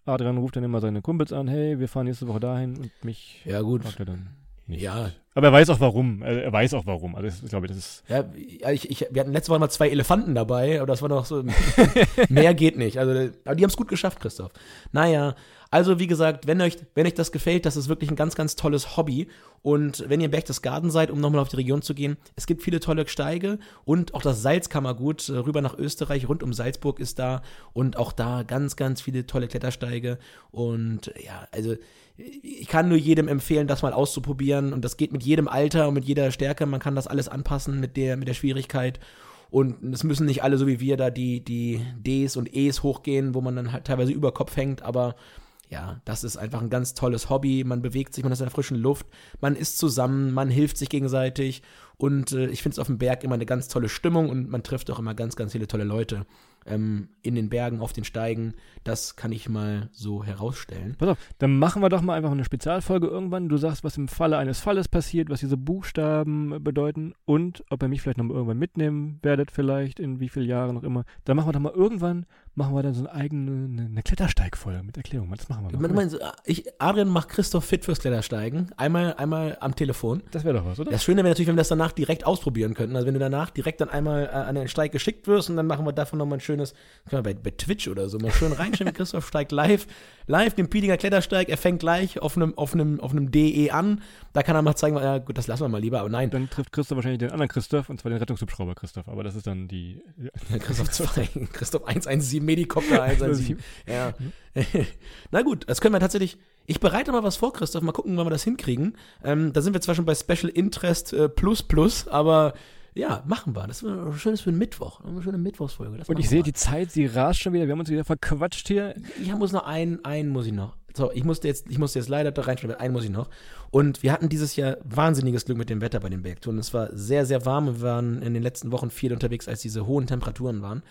Adrian ruft dann immer seine Kumpels an, hey, wir fahren nächste Woche dahin und mich Ja, gut. fragt er dann. Nicht. Ja, Aber er weiß auch warum. Er, weiß auch warum. Also ich glaube, das ist. Ja, ich, ich, wir hatten letzte Woche mal zwei Elefanten dabei, aber das war noch so. mehr geht nicht. Also, aber die haben es gut geschafft, Christoph. Naja, also wie gesagt, wenn euch, wenn euch das gefällt, das ist wirklich ein ganz, ganz tolles Hobby. Und wenn ihr im Berchtesgaden seid, um nochmal auf die Region zu gehen, es gibt viele tolle Steige und auch das Salzkammergut äh, rüber nach Österreich, rund um Salzburg ist da und auch da ganz, ganz viele tolle Klettersteige. Und ja, also ich kann nur jedem empfehlen, das mal auszuprobieren. Und das geht mit jedem Alter und mit jeder Stärke. Man kann das alles anpassen mit der, mit der Schwierigkeit. Und es müssen nicht alle so wie wir da die, die Ds und Es hochgehen, wo man dann halt teilweise über Kopf hängt, aber ja, das ist einfach ein ganz tolles Hobby. Man bewegt sich, man ist in der frischen Luft, man ist zusammen, man hilft sich gegenseitig Und äh, ich finde es auf dem Berg immer eine ganz tolle Stimmung und man trifft auch immer ganz, ganz viele tolle Leute ähm, in den Bergen, auf den Steigen. Das kann ich mal so herausstellen. Pass auf, dann machen wir doch mal einfach eine Spezialfolge irgendwann. Du sagst, was im Falle eines Falles passiert, was diese Buchstaben bedeuten und ob ihr mich vielleicht noch mal irgendwann mitnehmen werdet, vielleicht in wie vielen Jahren noch immer. Dann machen wir doch mal irgendwann, machen wir dann so eine eigene eine, eine Klettersteigfolge mit Erklärung. Das machen wir mal. Ich meine, ich, Adrian macht Christoph fit fürs Klettersteigen. Einmal, einmal am Telefon. Das wäre doch was, oder? Das Schöne wäre natürlich, wenn wir das danach direkt ausprobieren könnten. Also wenn du danach direkt dann einmal äh, an den Steig geschickt wirst und dann machen wir davon nochmal ein schönes, können wir bei, bei Twitch oder so mal schön reinschauen, wie Christoph steigt live, live den Piedinger Klettersteig, er fängt gleich auf einem, auf einem, auf einem DE an. Da kann er mal zeigen, ja gut, das lassen wir mal lieber, aber nein. Dann trifft Christoph wahrscheinlich den anderen Christoph, und zwar den Rettungshubschrauber Christoph, aber das ist dann die... Ja, Christoph 2, Christoph 117, Medikopter 117. ja. Na gut, das können wir tatsächlich. Ich bereite mal was vor, Christoph. Mal gucken, wann wir das hinkriegen. Ähm, da sind wir zwar schon bei Special Interest äh, Plus Plus, aber ja, machen wir. Das ist ein schönes für einen Mittwoch. Eine schöne Mittwochsfolge. Das Und ich sehe, die Zeit, sie rast schon wieder. Wir haben uns wieder verquatscht hier. Ich muss noch einen, einen muss ich noch. So, ich musste jetzt, ich musste jetzt leider da reinschreiben, einen muss ich noch. Und wir hatten dieses Jahr wahnsinniges Glück mit dem Wetter bei den Bergtouren. Es war sehr, sehr warm. Wir waren in den letzten Wochen viel unterwegs, als diese hohen Temperaturen waren.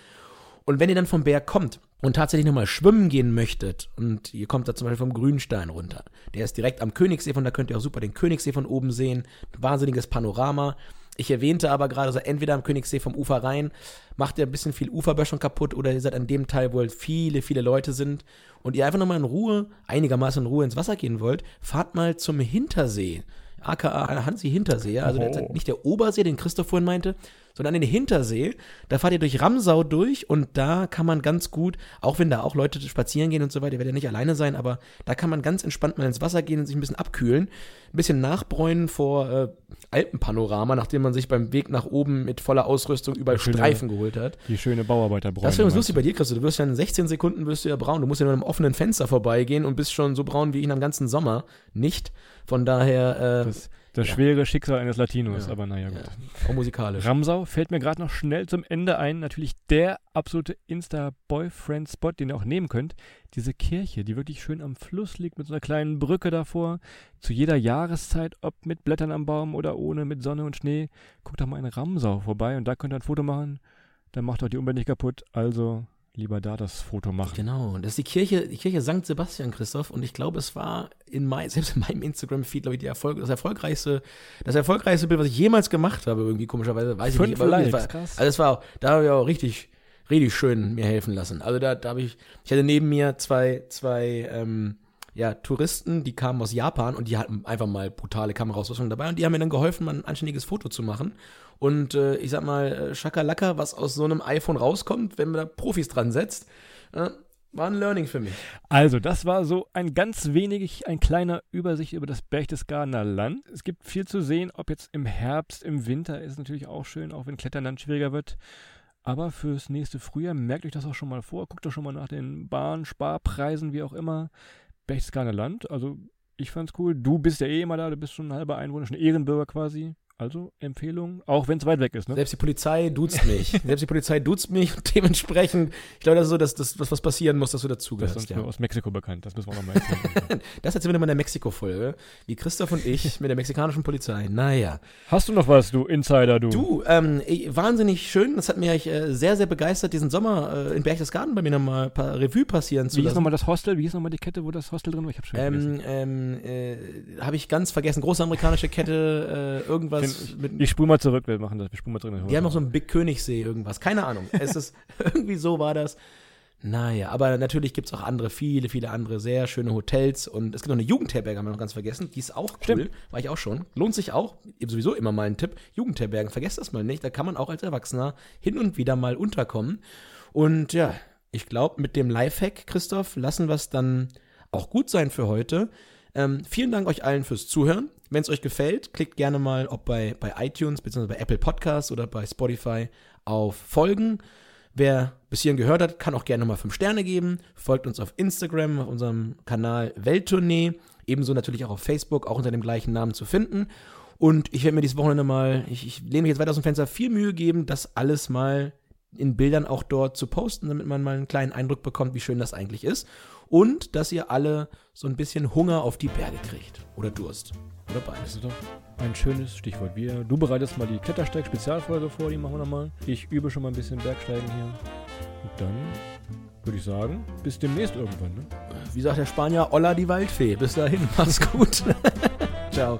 Und wenn ihr dann vom Berg kommt und tatsächlich nochmal schwimmen gehen möchtet und ihr kommt da zum Beispiel vom Grünstein runter, der ist direkt am Königssee, von da könnt ihr auch super den Königssee von oben sehen, wahnsinniges Panorama. Ich erwähnte aber gerade, so entweder am Königssee vom Ufer rein, macht ihr ein bisschen viel Uferböschung kaputt oder ihr seid an dem Teil, wo halt viele, viele Leute sind und ihr einfach nochmal in Ruhe, einigermaßen in Ruhe ins Wasser gehen wollt, fahrt mal zum Hintersee aka Hansi Hintersee, also Oh. nicht der Obersee, den Christoph vorhin meinte, sondern den Hintersee. Da fahrt ihr durch Ramsau durch und da kann man ganz gut, auch wenn da auch Leute spazieren gehen und so weiter, ihr werdet ja nicht alleine sein, aber da kann man ganz entspannt mal ins Wasser gehen und sich ein bisschen abkühlen, bisschen nachbräunen vor äh, Alpenpanorama, nachdem man sich beim Weg nach oben mit voller Ausrüstung überall Schöne- Streifen geholt hat. Die schöne Bauarbeiterbräune. Das meinst lustig bei dir, Christoph. Du wirst ja in 16 Sekunden wirst du ja braun. Du musst ja nur einem offenen Fenster vorbeigehen und bist schon so braun wie ich am ganzen Sommer. Nicht. Von daher, äh, Das, das Ja. schwere Schicksal eines Latinos, Ja. aber naja, gut. auch musikalisch. Ramsau fällt mir gerade noch schnell zum Ende ein. Natürlich der absolute Insta-Boyfriend-Spot, den ihr auch nehmen könnt. Diese Kirche, die wirklich schön am Fluss liegt mit so einer kleinen Brücke davor. Zu jeder Jahreszeit, ob mit Blättern am Baum oder ohne, mit Sonne und Schnee. Guckt doch mal in Ramsau vorbei und da könnt ihr ein Foto machen. Dann macht euch die Umwelt nicht kaputt. Also lieber da das Foto machen. Genau, das ist die Kirche, die Kirche St. Sebastian, Christoph. Und ich glaube, es war in mein, selbst in meinem Instagram-Feed, glaube ich, Erfolg, das erfolgreichste, das erfolgreichste Bild, was ich jemals gemacht habe, irgendwie komischerweise, weiß ich Fünf nicht. aber irgendwie, Likes, es war. Also es war, da habe ich auch richtig, richtig schön mir helfen lassen. Also da, da habe ich, ich hatte neben mir zwei, zwei, ähm, ja, Touristen, die kamen aus Japan und die hatten einfach mal brutale Kameraausrüstung dabei und die haben mir dann geholfen, mal ein anständiges Foto zu machen. Und äh, ich sag mal, äh, Schakalaka, was aus so einem iPhone rauskommt, wenn man da Profis dran setzt, äh, war ein Learning für mich. Also, das war so ein ganz wenig, ein kleiner Übersicht über das Berchtesgadener Land. Es gibt viel zu sehen, ob jetzt im Herbst, im Winter ist natürlich auch schön, auch wenn Klettern dann schwieriger wird. Aber fürs nächste Frühjahr merkt euch das auch schon mal vor. Guckt doch schon mal nach den Bahn, Sparpreisen, wie auch immer. Berchtesgadener Land, also ich fand's cool. Du bist ja eh immer da, du bist schon ein halber Einwohner, schon Ehrenbürger quasi. Also Empfehlung, auch wenn es weit weg ist, ne? Selbst die Polizei duzt mich. Selbst die Polizei duzt mich und dementsprechend, ich glaube, das ist so, dass das, was, passieren muss, dass du Das ist dazugehörst. uns Ja. nur aus Mexiko bekannt, das müssen wir nochmal erzählen. Das erzählen wir dann mal in der Mexiko-Folge, wie Christoph und ich mit der mexikanischen Polizei. Naja. Hast du noch was, du Insider, du? Du, ähm, wahnsinnig schön. Das hat mich äh, sehr, sehr begeistert, diesen Sommer äh, in Berchtesgaden bei mir nochmal ein paar Revue passieren zu Wie hieß lassen. nochmal das Hostel? Wie hieß nochmal die Kette, wo das Hostel drin war? Ich hab's schon. Ähm, ähm, äh, habe ich ganz vergessen. Große amerikanische Kette, äh, irgendwas Ich, ich spule mal zurück, wir machen das. Wir spulen mal zurück. Die haben noch so einen Big Königssee, irgendwas. Keine Ahnung. Es ist irgendwie so war das. Naja, aber natürlich gibt es auch andere, viele, viele andere sehr schöne Hotels und es gibt noch eine Jugendherberge, haben wir noch ganz vergessen. Die ist auch cool. Stimmt. War ich auch schon. Lohnt sich auch. Eben sowieso immer mal ein Tipp. Jugendherbergen, vergesst das mal nicht. Da kann man auch als Erwachsener hin und wieder mal unterkommen. Und ja, ich glaube, mit dem Lifehack, Christoph, lassen wir es dann auch gut sein für heute. Ähm, vielen Dank euch allen fürs Zuhören. Wenn es euch gefällt, klickt gerne mal, ob bei, bei iTunes, beziehungsweise bei Apple Podcasts oder bei Spotify auf Folgen. Wer bis hierhin gehört hat, kann auch gerne nochmal 5 Sterne geben. Folgt uns auf Instagram, auf unserem Kanal Welttournee. Ebenso natürlich auch auf Facebook, auch unter dem gleichen Namen zu finden. Und ich werde mir dieses Wochenende mal, ich, ich lehne mich jetzt weiter aus dem Fenster, viel Mühe geben, das alles mal in Bildern auch dort zu posten, damit man mal einen kleinen Eindruck bekommt, wie schön das eigentlich ist. Und dass ihr alle so ein bisschen Hunger auf die Berge kriegt. Oder Durst. Oder beides. Das ist doch ein schönes Stichwort. Wir, du bereitest mal die Klettersteig-Spezialfolge vor, die machen wir nochmal. Ich übe schon mal ein bisschen Bergsteigen hier. Und dann würde ich sagen, bis demnächst irgendwann. Ne? Wie sagt der Spanier, Olla die Waldfee. Bis dahin, mach's gut. Ciao.